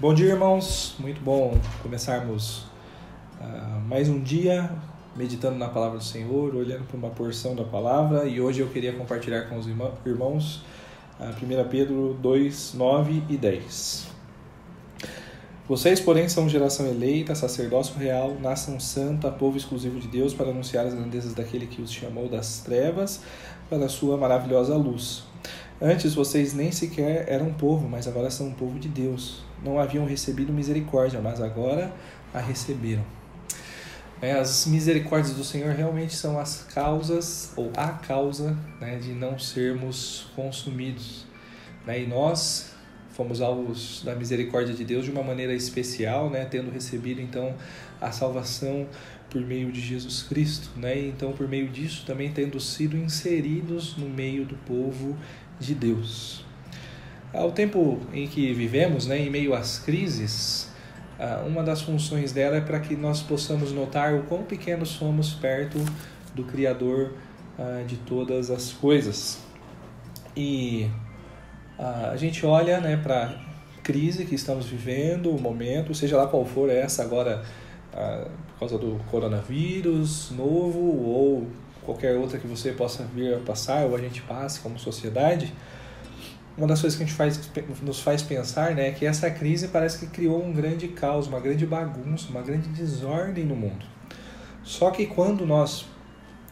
Bom dia, irmãos. Muito bom começarmos uh, mais um dia meditando na palavra do Senhor, olhando para uma porção da palavra. E hoje eu queria compartilhar com os irmãos uh, 1 Pedro 2, 9 e 10. Vocês, porém, são geração eleita, sacerdócio real, nação santa, povo exclusivo de Deus, para anunciar as grandezas daquele que os chamou das trevas para a sua maravilhosa luz. Antes vocês nem sequer eram povo, mas agora são um povo de Deus não haviam recebido misericórdia, mas agora a receberam. É, as misericórdias do Senhor realmente são as causas, ou a causa, né, de não sermos consumidos. Né? E nós fomos alvos da misericórdia de Deus de uma maneira especial, né, tendo recebido então a salvação por meio de Jesus Cristo, né? Então por meio disso também tendo sido inseridos no meio do povo de Deus. Ao tempo em que vivemos, né, em meio às crises, uma das funções dela é para que nós possamos notar o quão pequenos somos perto do Criador de todas as coisas. E a gente olha né, para crise que estamos vivendo, o momento, seja lá qual for essa agora, por causa do coronavírus novo ou qualquer outra que você possa vir a passar ou a gente passe como sociedade uma das coisas que a gente faz, nos faz pensar né, é que essa crise parece que criou um grande caos, uma grande bagunça, uma grande desordem no mundo. Só que quando nós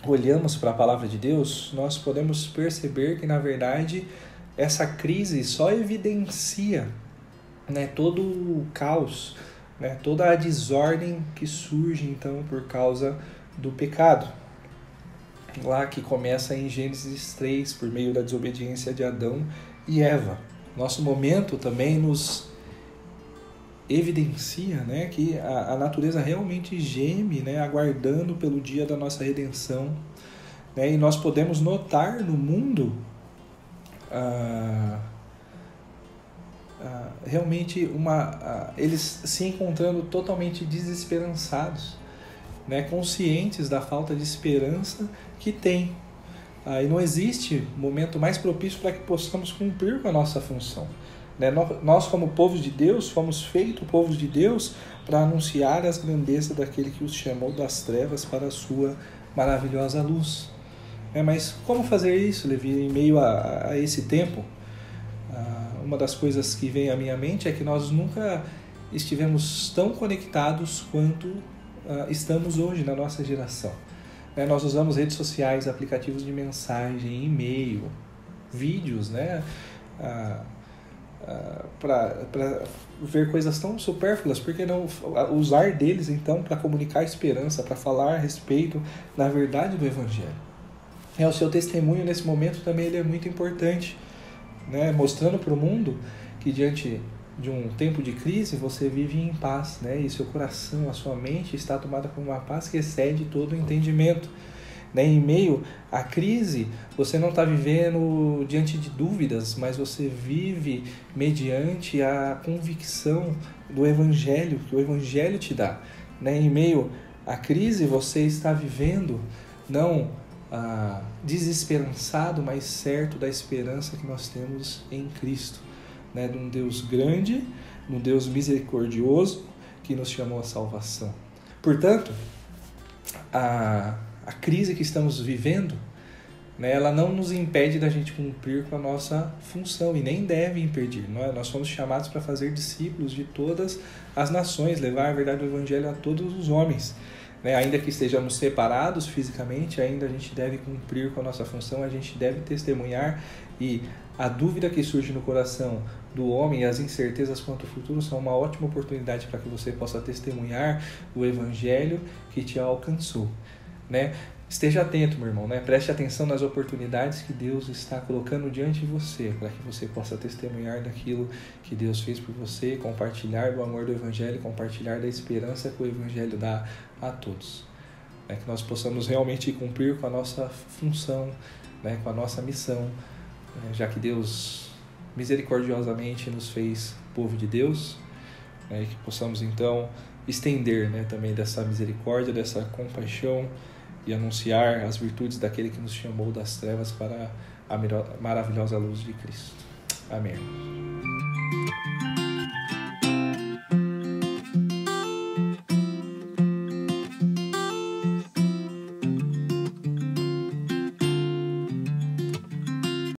olhamos para a palavra de Deus, nós podemos perceber que, na verdade, essa crise só evidencia né, todo o caos, né, toda a desordem que surge então por causa do pecado. Lá que começa em Gênesis 3, por meio da desobediência de Adão e Eva. Nosso momento também nos evidencia né, que a, a natureza realmente geme, né, aguardando pelo dia da nossa redenção. Né, e nós podemos notar no mundo ah, ah, realmente uma, ah, eles se encontrando totalmente desesperançados, né, conscientes da falta de esperança que tem ah, e não existe momento mais propício para que possamos cumprir com a nossa função. Né? Nós, como povos de Deus, fomos feitos povos de Deus para anunciar as grandezas daquele que os chamou das trevas para a sua maravilhosa luz. É, mas como fazer isso, Levi, em meio a, a esse tempo? Uma das coisas que vem à minha mente é que nós nunca estivemos tão conectados quanto ah, estamos hoje na nossa geração. Né? Nós usamos redes sociais, aplicativos de mensagem, e-mail, vídeos, né? Ah, ah, para ver coisas tão supérfluas, por que não usar deles então para comunicar esperança, para falar a respeito da verdade do Evangelho? É, o seu testemunho nesse momento também ele é muito importante, né? mostrando para o mundo que diante de um tempo de crise, você vive em paz, né? E seu coração, a sua mente está tomada por uma paz que excede todo o entendimento. Né? Em meio à crise, você não está vivendo diante de dúvidas, mas você vive mediante a convicção do Evangelho, que o Evangelho te dá. Né? Em meio à crise, você está vivendo não ah, desesperançado, mas certo da esperança que nós temos em Cristo né, de um Deus grande, de um Deus misericordioso que nos chamou à salvação. Portanto, a, a crise que estamos vivendo, né, ela não nos impede da gente cumprir com a nossa função e nem deve impedir. É? Nós fomos chamados para fazer discípulos de todas as nações, levar a verdade do Evangelho a todos os homens. Né? Ainda que estejamos separados fisicamente, ainda a gente deve cumprir com a nossa função, a gente deve testemunhar e a dúvida que surge no coração do homem e as incertezas quanto ao futuro são uma ótima oportunidade para que você possa testemunhar o evangelho que te alcançou, né? Esteja atento, meu irmão, né? Preste atenção nas oportunidades que Deus está colocando diante de você, para que você possa testemunhar daquilo que Deus fez por você, compartilhar do amor do evangelho, compartilhar da esperança que o evangelho dá a todos. Né? Que nós possamos realmente cumprir com a nossa função, né? com a nossa missão, né? já que Deus misericordiosamente nos fez povo de Deus, né, e que possamos então estender né, também dessa misericórdia, dessa compaixão e anunciar as virtudes daquele que nos chamou das trevas para a maravilhosa luz de Cristo. Amém.